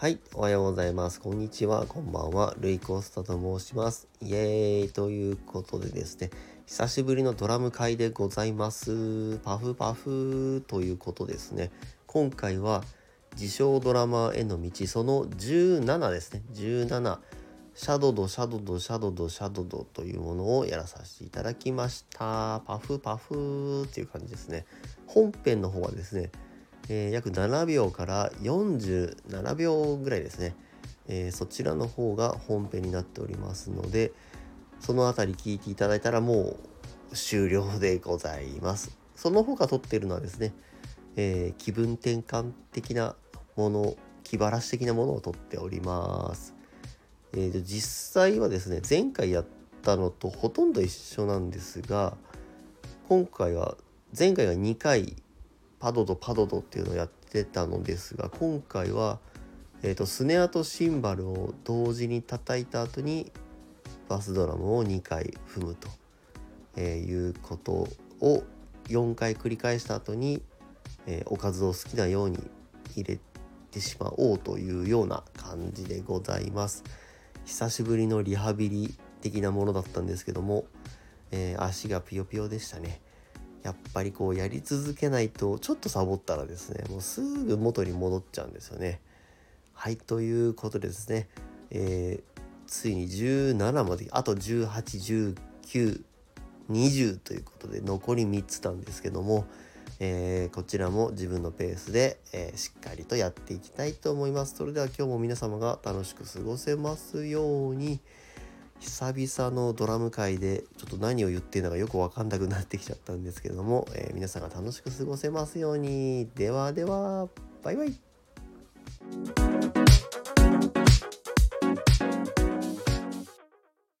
はい、おはようございます。こんにちは、こんばんは。ルイ・コースタと申します。イエーイということでですね、久しぶりのドラム会でございます。パフパフということですね。今回は自称ドラマーへの道その17ですね。17。シャドド、シャドド、シャドド、シャドドというものをやらさせていただきました。パフパフっていう感じですね。本編の方はですね、えー、約7秒から47秒ぐらいですね、えー、そちらの方が本編になっておりますのでその辺り聞いていただいたらもう終了でございます。その他撮ってるのはですね、えー、気分転換的なもの気晴らし的なものを撮っております、えー、実際はですね前回やったのとほとんど一緒なんですが今回は前回が2回パドドパドドっていうのをやってたのですが今回は、えーと、スネアとシンバルを同時に叩いた後にバスドラムを2回踏むと、えー、いうことを4回繰り返した後に、えー、おかずを好きなように入れてしまおうというような感じでございます。久しぶりのリハビリ的なものだったんですけども、えー、足がピヨピヨでしたね。やっぱりこうやり続けないとちょっとサボったらですねもうすぐ元に戻っちゃうんですよね。はいということでですね、えー、ついに17まであと181920ということで残り3つなんですけども、えー、こちらも自分のペースで、えー、しっかりとやっていきたいと思います。それでは今日も皆様が楽しく過ごせますように。久々のドラム会でちょっと何を言ってるのかよく分かんなくなってきちゃったんですけども、えー、皆さんが楽しく過ごせますように。ではではバイバイ。